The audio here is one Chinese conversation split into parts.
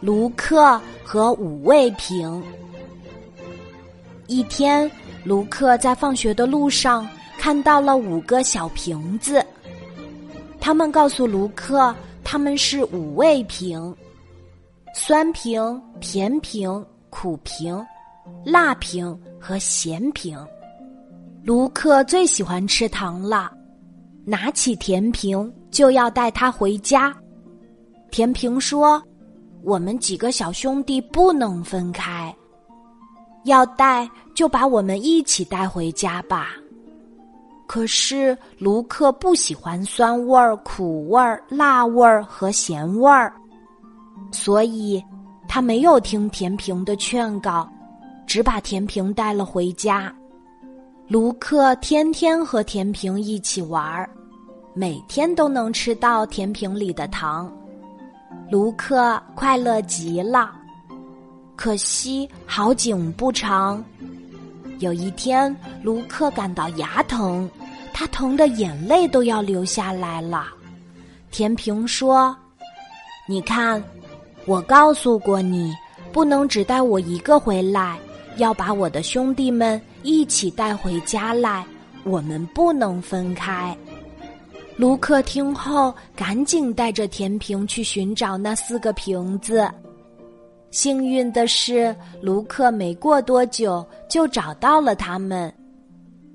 卢克和五味瓶。一天，卢克在放学的路上看到了五个小瓶子，他们告诉卢克，他们是五味瓶：酸瓶、甜瓶、苦瓶、辣瓶和咸瓶。卢克最喜欢吃糖了，拿起甜瓶就要带它回家。甜瓶说：“我们几个小兄弟不能分开，要带就把我们一起带回家吧。”可是卢克不喜欢酸味儿、苦味儿、辣味儿和咸味儿，所以他没有听甜平的劝告，只把甜平带了回家。卢克天天和甜平一起玩儿，每天都能吃到甜平里的糖，卢克快乐极了。可惜好景不长，有一天卢克感到牙疼，他疼的眼泪都要流下来了。甜平说：“你看，我告诉过你，不能只带我一个回来。”要把我的兄弟们一起带回家来，我们不能分开。卢克听后，赶紧带着甜瓶去寻找那四个瓶子。幸运的是，卢克没过多久就找到了他们。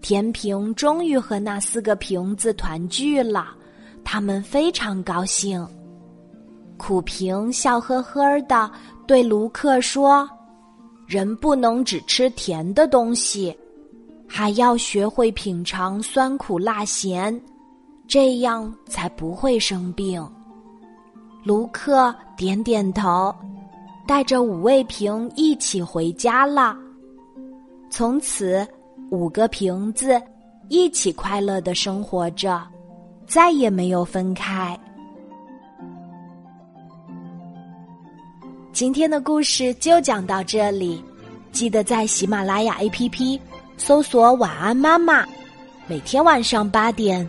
甜瓶终于和那四个瓶子团聚了，他们非常高兴。苦瓶笑呵呵的对卢克说。人不能只吃甜的东西，还要学会品尝酸苦辣咸，这样才不会生病。卢克点点头，带着五味瓶一起回家了。从此，五个瓶子一起快乐的生活着，再也没有分开。今天的故事就讲到这里，记得在喜马拉雅 APP 搜索“晚安妈妈”，每天晚上八点，